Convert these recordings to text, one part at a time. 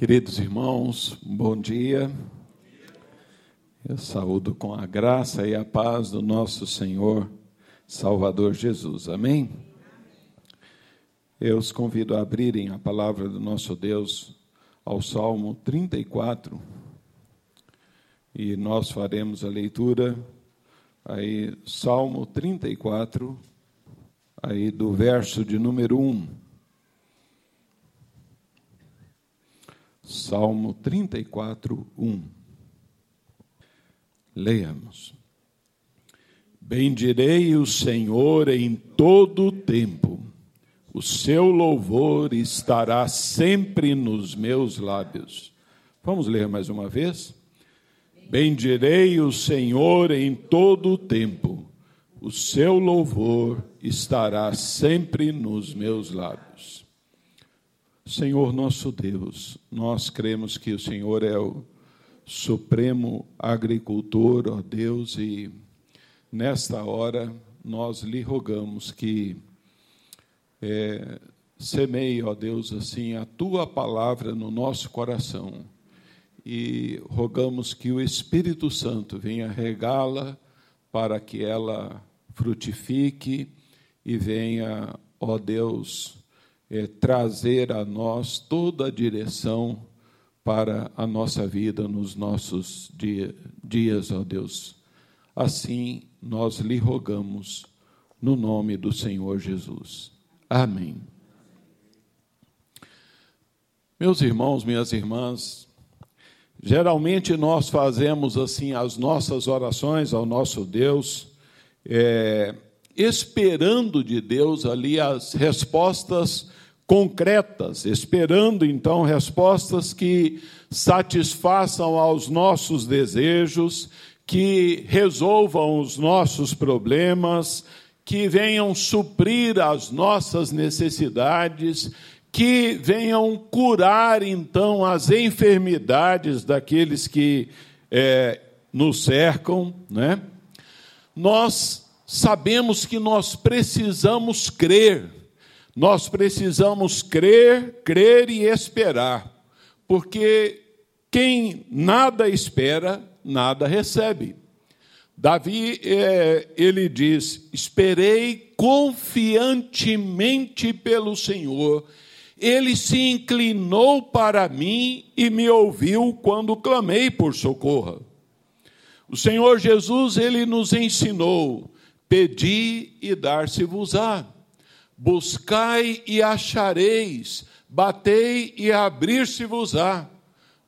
Queridos irmãos, bom dia. Eu saúdo com a graça e a paz do nosso Senhor Salvador Jesus. Amém? Eu os convido a abrirem a palavra do nosso Deus ao Salmo 34. E nós faremos a leitura aí Salmo 34 aí do verso de número 1. Salmo 34, 1. Leiamos. Bendirei o Senhor em todo o tempo, o seu louvor estará sempre nos meus lábios. Vamos ler mais uma vez? Bendirei o Senhor em todo o tempo, o seu louvor estará sempre nos meus lábios. Senhor nosso Deus, nós cremos que o Senhor é o supremo agricultor, ó Deus, e nesta hora nós lhe rogamos que é, semeie, ó Deus, assim, a tua palavra no nosso coração. E rogamos que o Espírito Santo venha regá-la para que ela frutifique e venha, ó Deus, é, trazer a nós toda a direção para a nossa vida nos nossos dia, dias, ó Deus. Assim nós lhe rogamos, no nome do Senhor Jesus. Amém. Meus irmãos, minhas irmãs, geralmente nós fazemos assim as nossas orações ao nosso Deus, é, esperando de Deus ali as respostas concretas, esperando então respostas que satisfaçam aos nossos desejos, que resolvam os nossos problemas, que venham suprir as nossas necessidades, que venham curar então as enfermidades daqueles que é, nos cercam, né? Nós sabemos que nós precisamos crer, nós precisamos crer, crer e esperar, porque quem nada espera, nada recebe. Davi, é, ele diz: Esperei confiantemente pelo Senhor, ele se inclinou para mim e me ouviu quando clamei por socorro. O Senhor Jesus, ele nos ensinou Pedi e dar-se-vos-á. Buscai e achareis. Batei e abrir-se-vos-á.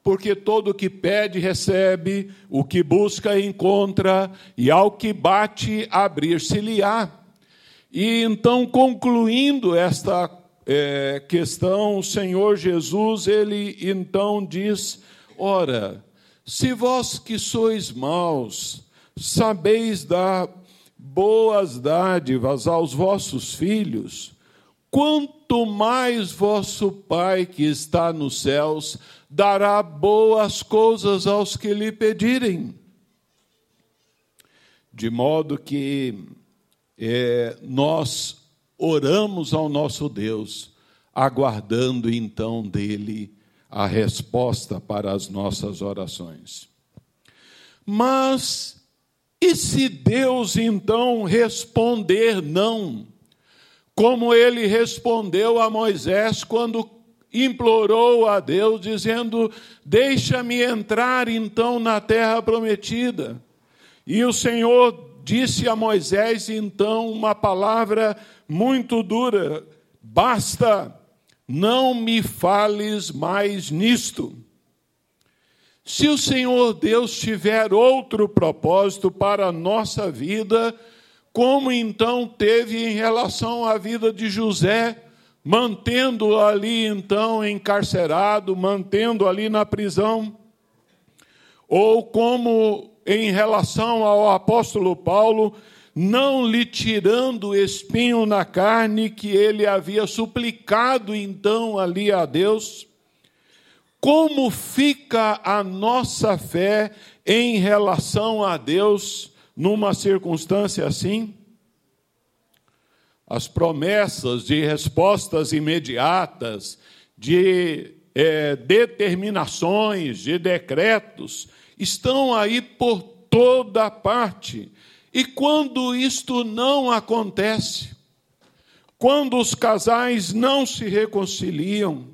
Porque todo o que pede recebe, o que busca encontra, e ao que bate abrir-se-lhe-á. E então, concluindo esta é, questão, o Senhor Jesus, ele então diz: Ora, se vós que sois maus, sabeis dar boas dádivas aos vossos filhos, quanto mais vosso Pai que está nos céus dará boas coisas aos que lhe pedirem. De modo que é, nós oramos ao nosso Deus, aguardando então dele a resposta para as nossas orações. Mas e se Deus então responder não, como ele respondeu a Moisés quando implorou a Deus, dizendo: Deixa-me entrar então na terra prometida. E o Senhor disse a Moisés então uma palavra muito dura: Basta, não me fales mais nisto. Se o Senhor Deus tiver outro propósito para a nossa vida, como então teve em relação à vida de José, mantendo ali então encarcerado, mantendo ali na prisão, ou como em relação ao apóstolo Paulo, não lhe tirando o espinho na carne que ele havia suplicado então ali a Deus, como fica a nossa fé em relação a Deus numa circunstância assim? As promessas de respostas imediatas, de é, determinações, de decretos, estão aí por toda parte. E quando isto não acontece, quando os casais não se reconciliam,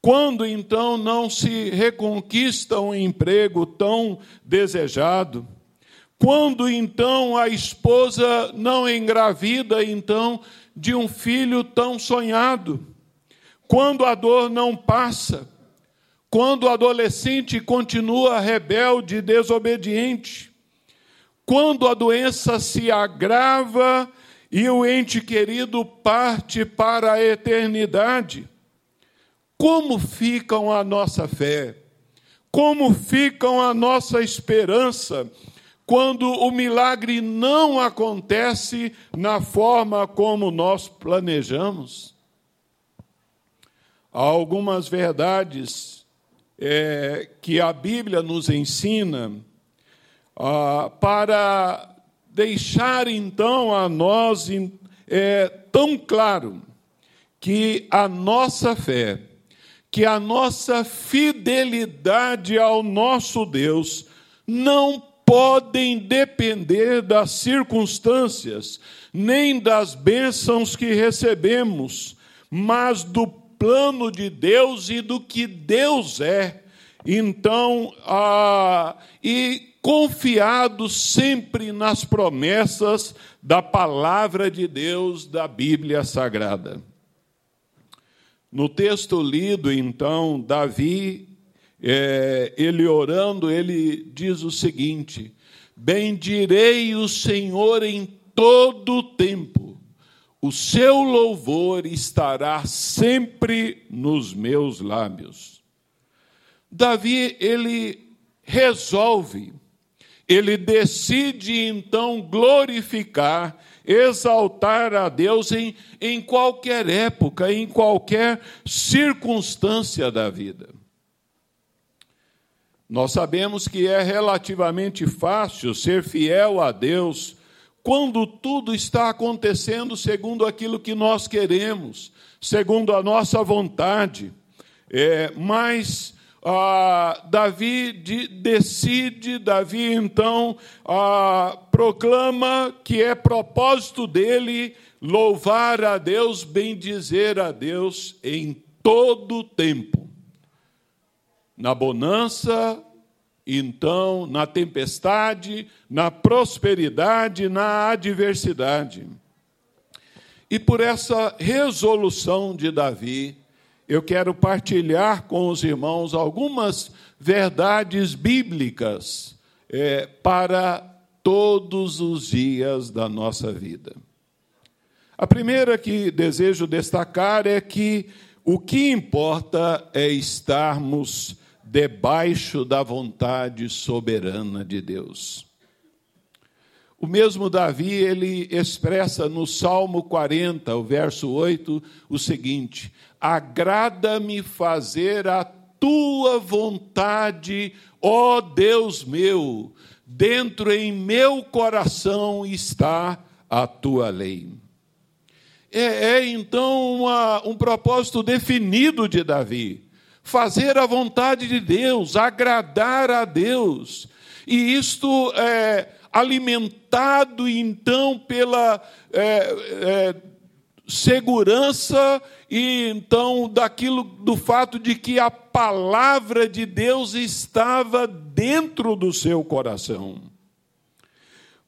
quando então não se reconquista um emprego tão desejado, quando então a esposa não engravida então de um filho tão sonhado, quando a dor não passa, quando o adolescente continua rebelde e desobediente, quando a doença se agrava e o ente querido parte para a eternidade, como ficam a nossa fé? Como ficam a nossa esperança quando o milagre não acontece na forma como nós planejamos? Há algumas verdades é, que a Bíblia nos ensina ah, para deixar então a nós é, tão claro que a nossa fé que a nossa fidelidade ao nosso Deus não podem depender das circunstâncias, nem das bênçãos que recebemos, mas do plano de Deus e do que Deus é. Então, ah, e confiado sempre nas promessas da palavra de Deus da Bíblia Sagrada. No texto lido, então, Davi, é, ele orando, ele diz o seguinte: Bendirei o Senhor em todo o tempo, o seu louvor estará sempre nos meus lábios. Davi, ele resolve, ele decide então glorificar exaltar a Deus em, em qualquer época, em qualquer circunstância da vida. Nós sabemos que é relativamente fácil ser fiel a Deus quando tudo está acontecendo segundo aquilo que nós queremos, segundo a nossa vontade. É, mas ah, Davi de, decide, Davi então ah, proclama que é propósito dele louvar a Deus, bendizer a Deus em todo o tempo. Na bonança, então, na tempestade, na prosperidade, na adversidade. E por essa resolução de Davi, eu quero partilhar com os irmãos algumas verdades bíblicas é, para todos os dias da nossa vida. A primeira que desejo destacar é que o que importa é estarmos debaixo da vontade soberana de Deus. O mesmo Davi, ele expressa no Salmo 40, o verso 8, o seguinte: Agrada-me fazer a tua vontade, ó Deus meu, dentro em meu coração está a tua lei. É, é então uma, um propósito definido de Davi: fazer a vontade de Deus, agradar a Deus. E isto é alimentado então pela é, é, segurança e então daquilo do fato de que a palavra de Deus estava dentro do seu coração.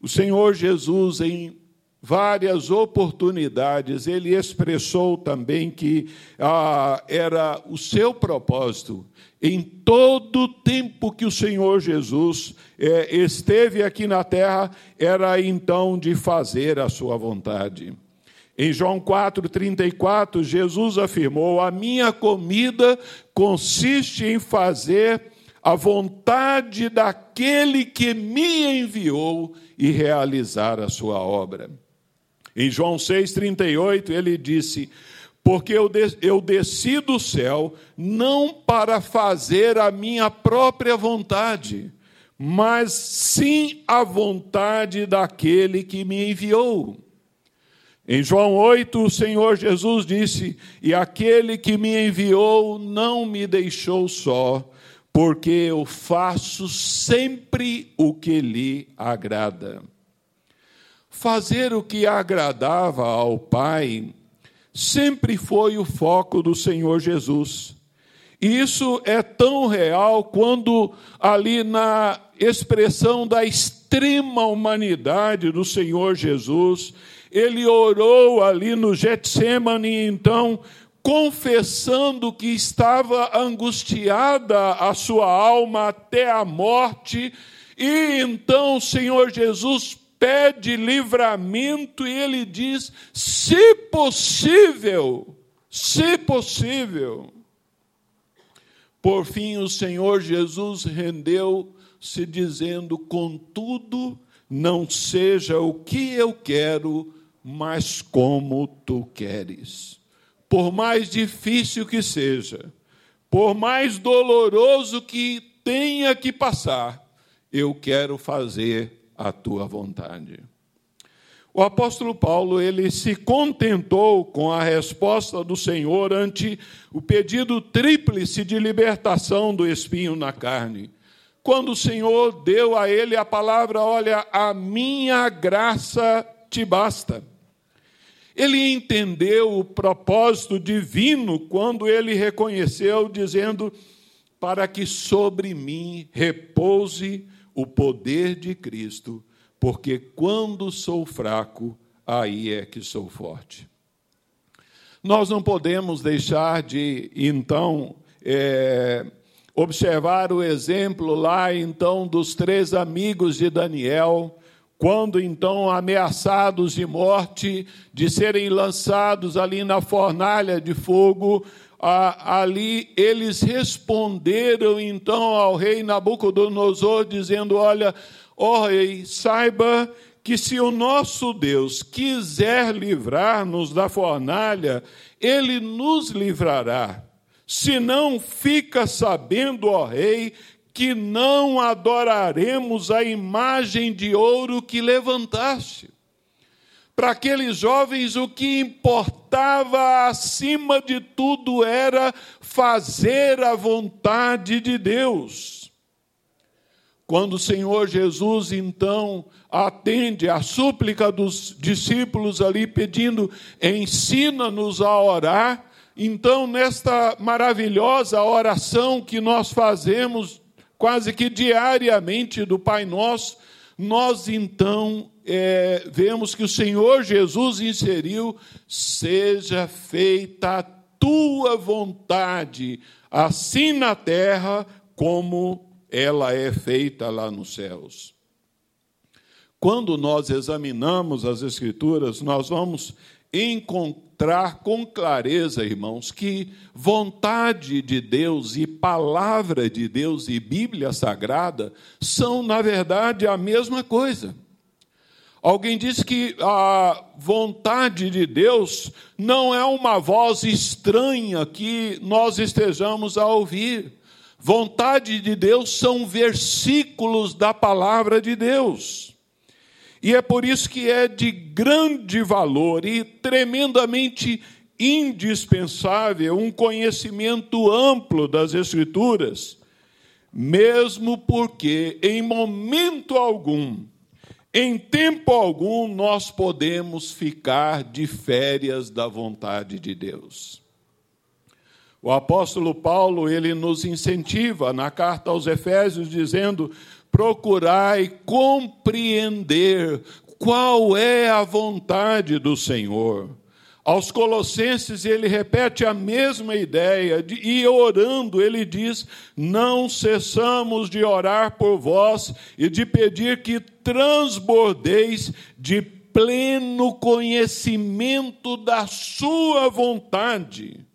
O Senhor Jesus em várias oportunidades ele expressou também que ah, era o seu propósito em todo o tempo que o Senhor Jesus é, esteve aqui na terra, era então de fazer a sua vontade. Em João 4,34, Jesus afirmou: A minha comida consiste em fazer a vontade daquele que me enviou e realizar a sua obra. Em João 6,38, ele disse: porque eu, eu desci do céu não para fazer a minha própria vontade, mas sim a vontade daquele que me enviou. Em João 8, o Senhor Jesus disse: E aquele que me enviou não me deixou só, porque eu faço sempre o que lhe agrada. Fazer o que agradava ao Pai sempre foi o foco do Senhor Jesus. E isso é tão real quando, ali na expressão da extrema humanidade do Senhor Jesus, ele orou ali no Getsemane, então, confessando que estava angustiada a sua alma até a morte, e então o Senhor Jesus pede livramento e ele diz: se possível, se possível. Por fim, o Senhor Jesus rendeu-se, dizendo: Contudo, não seja o que eu quero, mas como tu queres. Por mais difícil que seja, por mais doloroso que tenha que passar, eu quero fazer a tua vontade. O apóstolo Paulo, ele se contentou com a resposta do Senhor ante o pedido tríplice de libertação do espinho na carne. Quando o Senhor deu a ele a palavra, olha, a minha graça te basta. Ele entendeu o propósito divino quando ele reconheceu, dizendo: Para que sobre mim repouse o poder de Cristo, porque quando sou fraco, aí é que sou forte. Nós não podemos deixar de, então, é, observar o exemplo lá, então, dos três amigos de Daniel, quando então ameaçados de morte, de serem lançados ali na fornalha de fogo, ali eles responderam então ao rei Nabucodonosor, dizendo: Olha, ó rei, saiba que se o nosso Deus quiser livrar-nos da fornalha, ele nos livrará. Se não, fica sabendo, ó rei, que não adoraremos a imagem de ouro que levantaste. Para aqueles jovens, o que importava acima de tudo era fazer a vontade de Deus. Quando o Senhor Jesus, então, atende a súplica dos discípulos ali, pedindo: ensina-nos a orar. Então, nesta maravilhosa oração que nós fazemos quase que diariamente do Pai Nosso, nós então é, vemos que o Senhor Jesus inseriu: seja feita a tua vontade, assim na terra como ela é feita lá nos céus. Quando nós examinamos as Escrituras, nós vamos encontrar com clareza, irmãos, que vontade de Deus e palavra de Deus e Bíblia Sagrada são, na verdade, a mesma coisa. Alguém disse que a vontade de Deus não é uma voz estranha que nós estejamos a ouvir. Vontade de Deus são versículos da palavra de Deus. E é por isso que é de grande valor e tremendamente indispensável um conhecimento amplo das Escrituras, mesmo porque em momento algum, em tempo algum, nós podemos ficar de férias da vontade de Deus. O apóstolo Paulo, ele nos incentiva na carta aos Efésios dizendo: procurai compreender qual é a vontade do Senhor. Aos Colossenses, ele repete a mesma ideia, e orando, ele diz: Não cessamos de orar por vós e de pedir que transbordeis de pleno conhecimento da Sua vontade,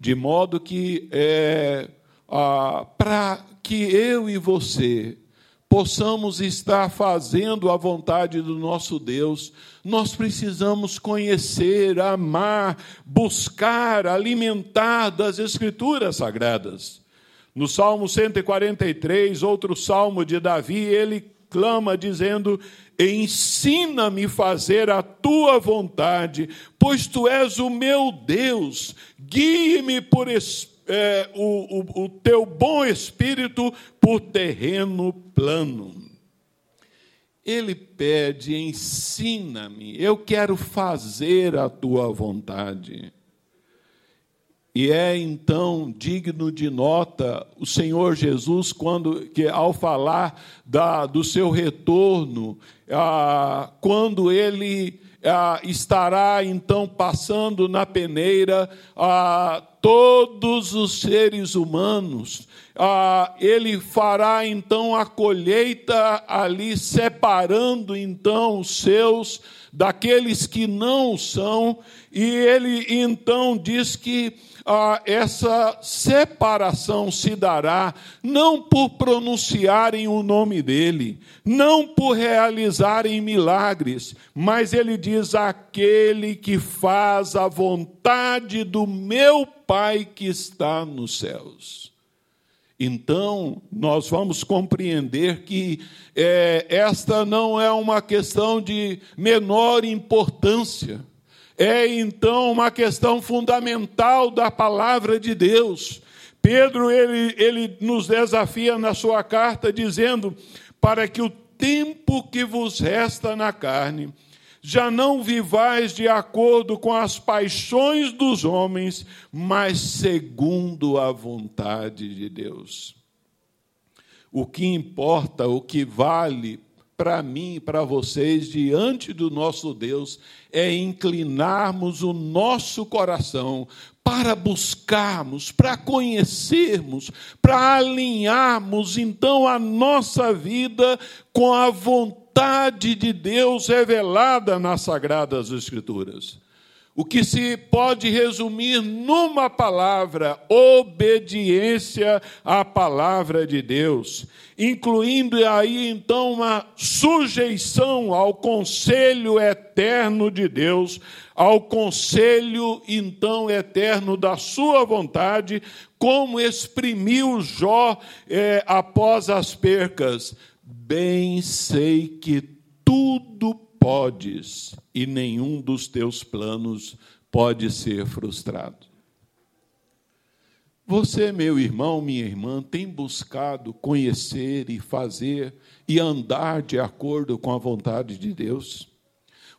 de modo que é, ah, para que eu e você possamos estar fazendo a vontade do nosso Deus, nós precisamos conhecer, amar, buscar, alimentar das Escrituras Sagradas. No Salmo 143, outro salmo de Davi, ele clama dizendo: Ensina-me fazer a tua vontade, pois tu és o meu Deus. Guie-me por é, o, o, o teu bom espírito por terreno plano. Ele pede: ensina-me, eu quero fazer a tua vontade. E é então digno de nota o Senhor Jesus quando que ao falar da, do seu retorno, ah, quando ele ah, estará então passando na peneira ah, todos os seres humanos. Ah, ele fará então a colheita ali, separando então os seus daqueles que não são, e ele então diz que ah, essa separação se dará não por pronunciarem o nome dele, não por realizarem milagres, mas ele diz: aquele que faz a vontade do meu Pai que está nos céus. Então, nós vamos compreender que é, esta não é uma questão de menor importância é então uma questão fundamental da palavra de Deus. Pedro ele, ele nos desafia na sua carta dizendo para que o tempo que vos resta na carne já não vivais de acordo com as paixões dos homens, mas segundo a vontade de Deus. O que importa, o que vale para mim e para vocês diante do nosso Deus é inclinarmos o nosso coração para buscarmos, para conhecermos, para alinharmos então a nossa vida com a vontade de Deus revelada nas Sagradas Escrituras. O que se pode resumir numa palavra: obediência à palavra de Deus, incluindo aí então uma sujeição ao conselho eterno de Deus, ao conselho então eterno da Sua vontade, como exprimiu Jó é, após as percas. Bem sei que tudo podes e nenhum dos teus planos pode ser frustrado. Você, meu irmão, minha irmã, tem buscado conhecer e fazer e andar de acordo com a vontade de Deus?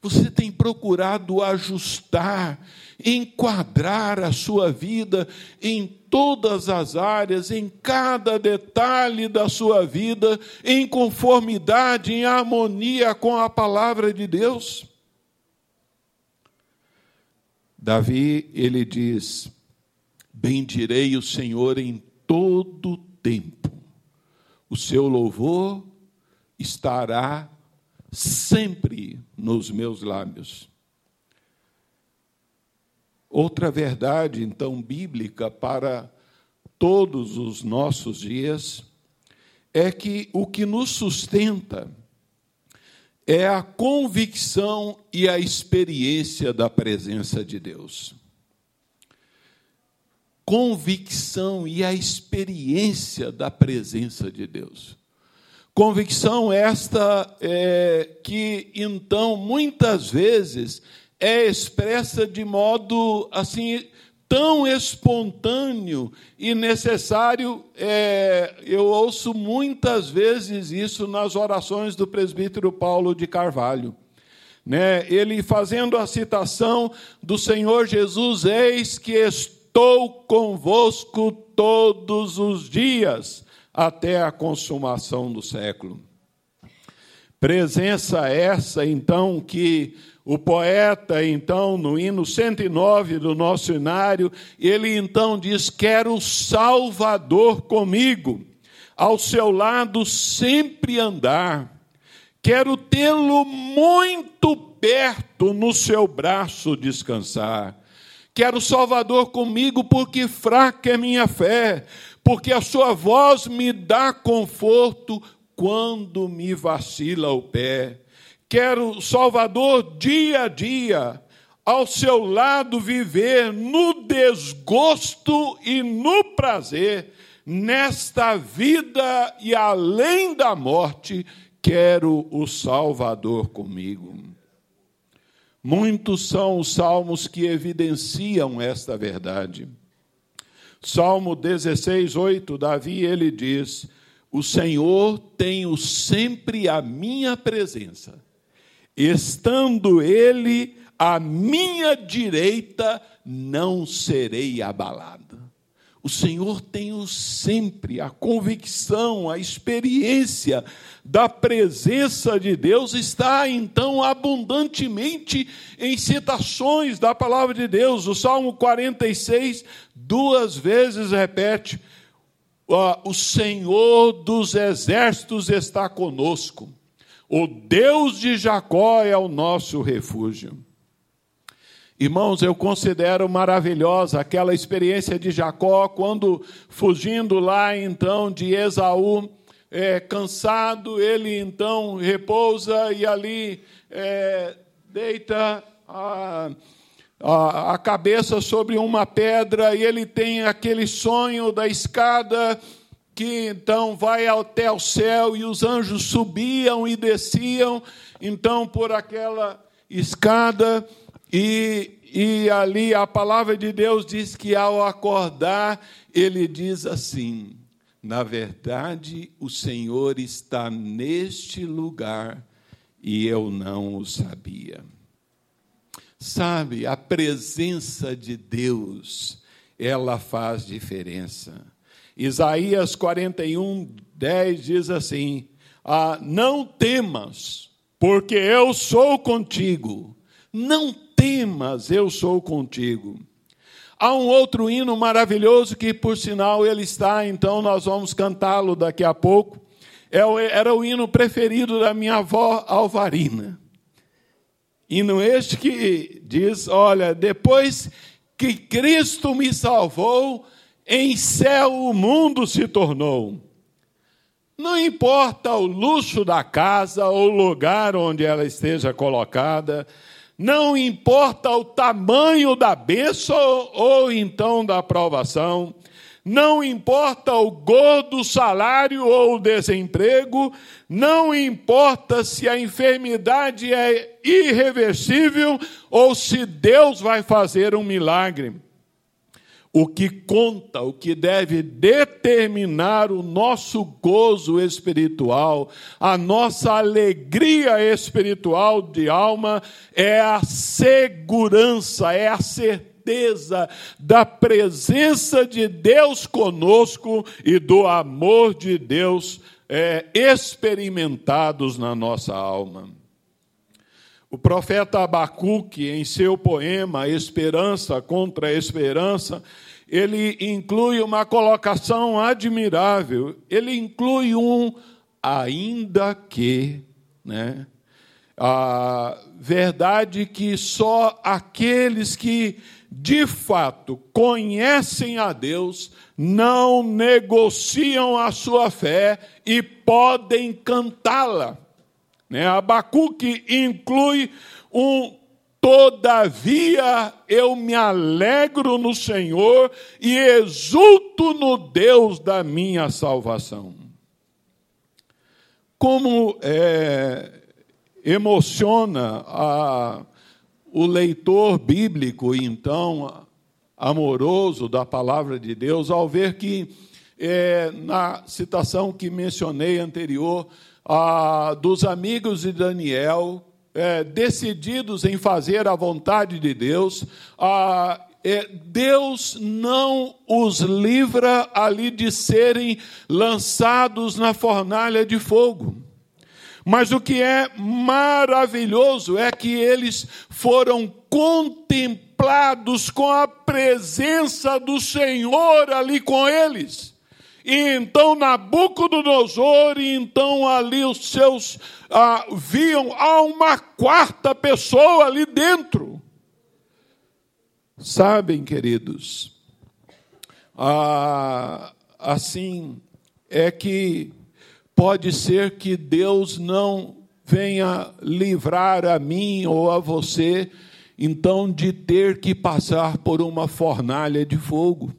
Você tem procurado ajustar, enquadrar a sua vida em todas as áreas, em cada detalhe da sua vida, em conformidade, em harmonia com a palavra de Deus? Davi, ele diz: Bendirei o Senhor em todo tempo, o seu louvor estará sempre nos meus lábios. Outra verdade, então, bíblica para todos os nossos dias é que o que nos sustenta é a convicção e a experiência da presença de Deus. Convicção e a experiência da presença de Deus. Convicção esta é, que, então, muitas vezes é expressa de modo assim tão espontâneo e necessário. É, eu ouço muitas vezes isso nas orações do presbítero Paulo de Carvalho. Né? Ele fazendo a citação do Senhor Jesus: Eis que estou convosco todos os dias até a consumação do século. Presença essa, então, que o poeta, então, no hino 109 do nosso inário, ele então diz: Quero o Salvador comigo, ao seu lado sempre andar, quero tê-lo muito perto, no seu braço descansar. Quero o Salvador comigo, porque fraca é minha fé, porque a sua voz me dá conforto quando me vacila o pé. Quero, Salvador, dia a dia, ao seu lado viver no desgosto e no prazer, nesta vida e além da morte, quero o Salvador comigo. Muitos são os salmos que evidenciam esta verdade. Salmo 16, 8, Davi ele diz: O Senhor tenho sempre a minha presença, estando Ele à minha direita, não serei abalado. O Senhor tem sempre a convicção, a experiência da presença de Deus está então abundantemente em citações da palavra de Deus. O Salmo 46 duas vezes repete: o Senhor dos exércitos está conosco. O Deus de Jacó é o nosso refúgio. Irmãos, eu considero maravilhosa aquela experiência de Jacó quando, fugindo lá então de Esaú, é, cansado, ele então repousa e ali é, deita a, a, cabeça sobre uma pedra e ele tem aquele sonho da escada que então vai até o céu e os anjos subiam e desciam então por aquela escada e, e ali a palavra de Deus diz que ao acordar, ele diz assim: na verdade, o Senhor está neste lugar e eu não o sabia. Sabe, a presença de Deus, ela faz diferença. Isaías 41, 10 diz assim: ah, Não temas, porque eu sou contigo. Não temas, eu sou contigo. Há um outro hino maravilhoso que, por sinal, ele está, então nós vamos cantá-lo daqui a pouco. É era o hino preferido da minha avó Alvarina. Hino este que diz: Olha, depois que Cristo me salvou, em céu o mundo se tornou. Não importa o luxo da casa ou o lugar onde ela esteja colocada, não importa o tamanho da bênção ou então da aprovação, não importa o gordo salário ou o desemprego, não importa se a enfermidade é irreversível ou se Deus vai fazer um milagre. O que conta, o que deve determinar o nosso gozo espiritual, a nossa alegria espiritual de alma, é a segurança, é a certeza da presença de Deus conosco e do amor de Deus é, experimentados na nossa alma. O profeta Abacuque, em seu poema Esperança contra Esperança, ele inclui uma colocação admirável. Ele inclui um ainda que, né? A verdade que só aqueles que de fato conhecem a Deus não negociam a sua fé e podem cantá-la. Né? Abacuque inclui um Todavia eu me alegro no Senhor e exulto no Deus da minha salvação. Como é, emociona a, o leitor bíblico, então, amoroso da palavra de Deus, ao ver que, é, na citação que mencionei anterior, ah, dos amigos de Daniel, é, decididos em fazer a vontade de Deus, ah, é, Deus não os livra ali de serem lançados na fornalha de fogo. Mas o que é maravilhoso é que eles foram contemplados com a presença do Senhor ali com eles. E então Nabucodonosor, e então ali os seus ah, viam há uma quarta pessoa ali dentro. Sabem, queridos, ah, assim é que pode ser que Deus não venha livrar a mim ou a você, então, de ter que passar por uma fornalha de fogo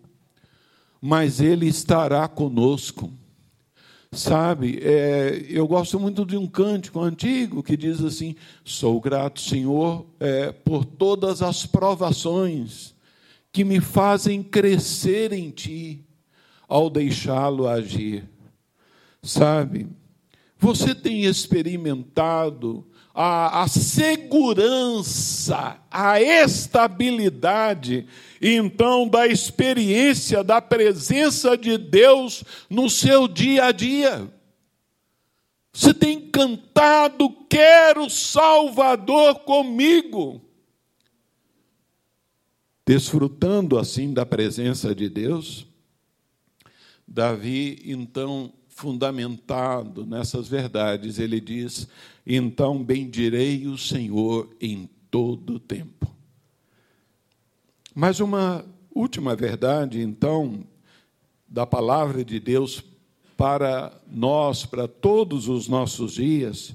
mas Ele estará conosco. Sabe, é, eu gosto muito de um cântico antigo que diz assim: Sou grato, Senhor, é, por todas as provações que me fazem crescer em Ti ao deixá-lo agir. Sabe, você tem experimentado a, a segurança, a estabilidade, então, da experiência da presença de Deus no seu dia a dia. Você tem cantado, quero Salvador comigo. Desfrutando assim da presença de Deus, Davi, então, fundamentado nessas verdades, ele diz: Então bendirei o Senhor em todo o tempo. Mas uma última verdade, então, da palavra de Deus para nós, para todos os nossos dias,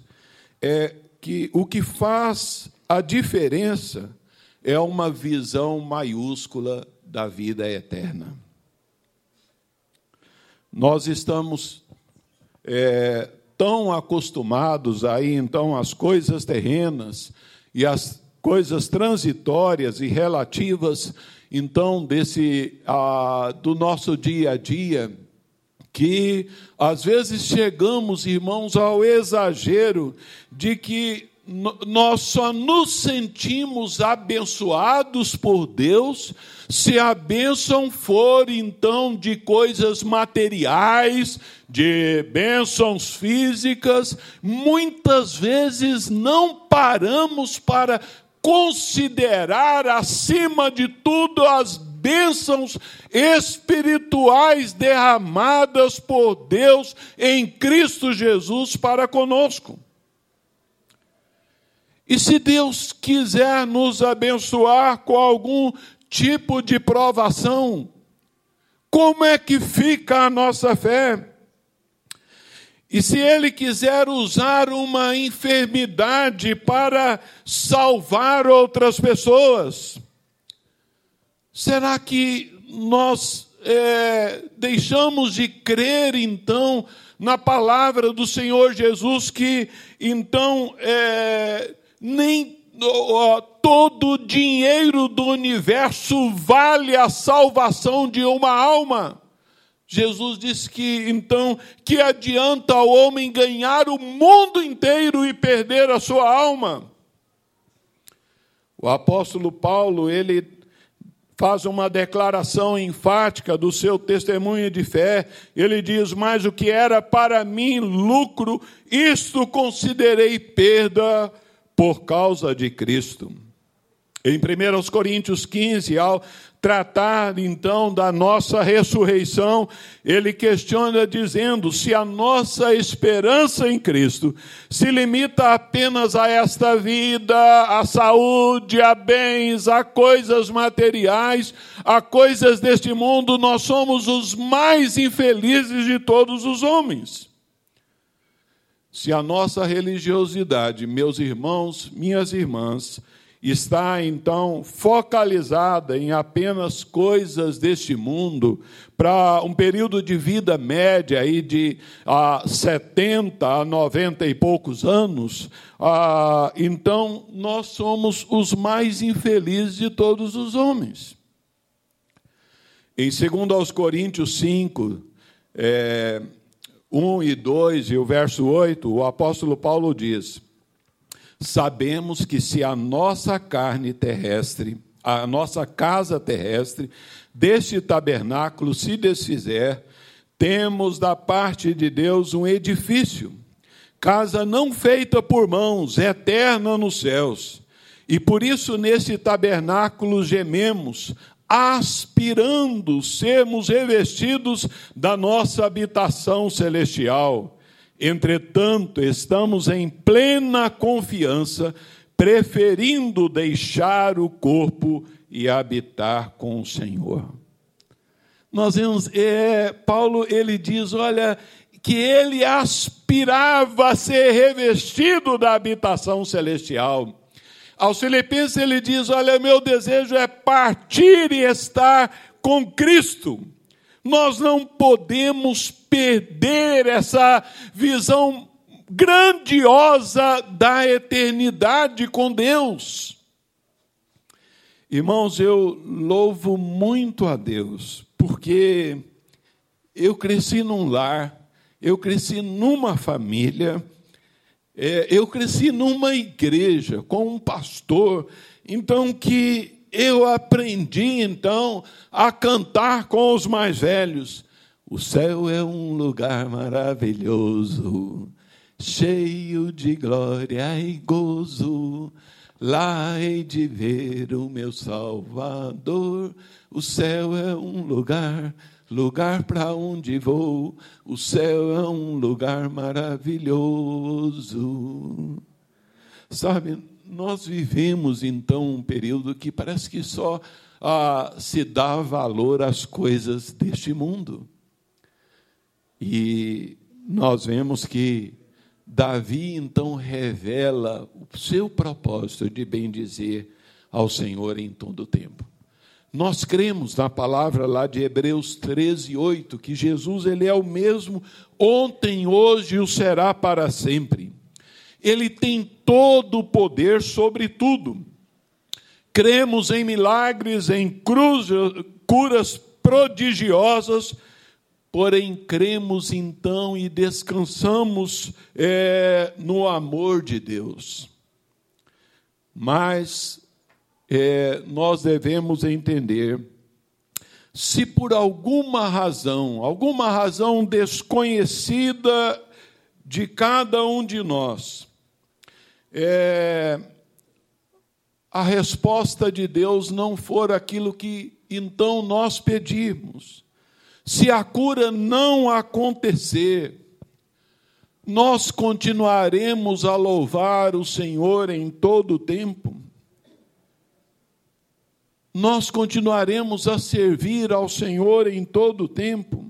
é que o que faz a diferença é uma visão maiúscula da vida eterna. Nós estamos é, tão acostumados aí, então, às coisas terrenas e às coisas transitórias e relativas, então, desse ah, do nosso dia a dia, que às vezes chegamos, irmãos, ao exagero de que nós só nos sentimos abençoados por Deus se a bênção for então de coisas materiais, de bênçãos físicas, muitas vezes não paramos para considerar acima de tudo as bênçãos espirituais derramadas por Deus em Cristo Jesus para conosco. E se Deus quiser nos abençoar com algum tipo de provação, como é que fica a nossa fé? E se Ele quiser usar uma enfermidade para salvar outras pessoas, será que nós é, deixamos de crer então na palavra do Senhor Jesus que então é, nem todo o dinheiro do universo vale a salvação de uma alma. Jesus disse que então que adianta ao homem ganhar o mundo inteiro e perder a sua alma. O apóstolo Paulo, ele faz uma declaração enfática do seu testemunho de fé. Ele diz: Mas o que era para mim lucro, isto considerei perda por causa de Cristo. Em 1 Coríntios 15, ao tratar então da nossa ressurreição, ele questiona dizendo: se a nossa esperança em Cristo se limita apenas a esta vida, a saúde, a bens, a coisas materiais, a coisas deste mundo, nós somos os mais infelizes de todos os homens. Se a nossa religiosidade, meus irmãos, minhas irmãs, está então focalizada em apenas coisas deste mundo, para um período de vida média aí de ah, 70 a 90 e poucos anos, ah, então nós somos os mais infelizes de todos os homens. Em 2 aos Coríntios 5, é, 1 e 2 e o verso 8, o apóstolo Paulo diz: Sabemos que se a nossa carne terrestre, a nossa casa terrestre, deste tabernáculo se desfizer, temos da parte de Deus um edifício, casa não feita por mãos, eterna nos céus. E por isso nesse tabernáculo gememos, aspirando sermos revestidos da nossa habitação celestial. Entretanto, estamos em plena confiança, preferindo deixar o corpo e habitar com o Senhor. Nós vemos, é, Paulo ele diz, olha, que ele aspirava a ser revestido da habitação celestial. Aos Filipenses ele diz: Olha, meu desejo é partir e estar com Cristo. Nós não podemos perder essa visão grandiosa da eternidade com Deus. Irmãos, eu louvo muito a Deus, porque eu cresci num lar, eu cresci numa família, eu cresci numa igreja com um pastor, então que eu aprendi então a cantar com os mais velhos. O céu é um lugar maravilhoso, cheio de glória e gozo. Lá hei de ver o meu Salvador. O céu é um lugar, lugar para onde vou. O céu é um lugar maravilhoso. Sabe, nós vivemos então um período que parece que só ah, se dá valor às coisas deste mundo. E nós vemos que Davi então revela o seu propósito de bem dizer ao Senhor em todo o tempo. Nós cremos na palavra lá de Hebreus 13, 8, que Jesus ele é o mesmo ontem, hoje e o será para sempre. Ele tem todo o poder sobre tudo. Cremos em milagres, em cruzes, curas prodigiosas, Porém, cremos então e descansamos é, no amor de Deus. Mas é, nós devemos entender, se por alguma razão, alguma razão desconhecida de cada um de nós, é, a resposta de Deus não for aquilo que então nós pedimos, se a cura não acontecer, nós continuaremos a louvar o Senhor em todo o tempo. Nós continuaremos a servir ao Senhor em todo o tempo.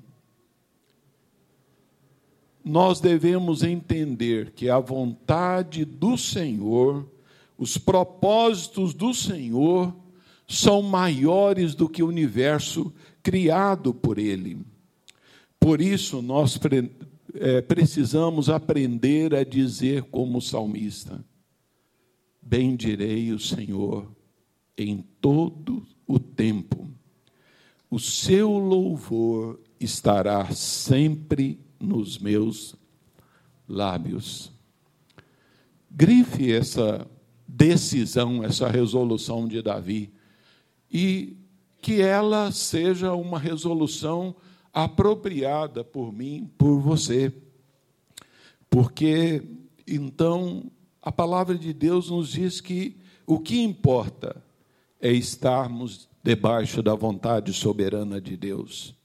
Nós devemos entender que a vontade do Senhor, os propósitos do Senhor, são maiores do que o universo criado por Ele. Por isso, nós pre é, precisamos aprender a dizer, como salmista: Bendirei o Senhor em todo o tempo, o seu louvor estará sempre nos meus lábios. Grife essa decisão, essa resolução de Davi e que ela seja uma resolução apropriada por mim, por você. Porque então a palavra de Deus nos diz que o que importa é estarmos debaixo da vontade soberana de Deus.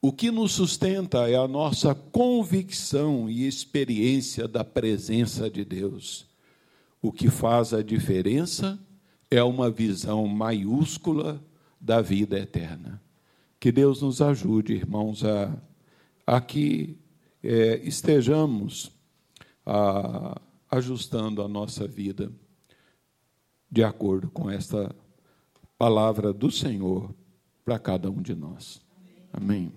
O que nos sustenta é a nossa convicção e experiência da presença de Deus. O que faz a diferença é uma visão maiúscula da vida eterna. Que Deus nos ajude, irmãos, a, a que é, estejamos a, ajustando a nossa vida de acordo com esta palavra do Senhor para cada um de nós. Amém.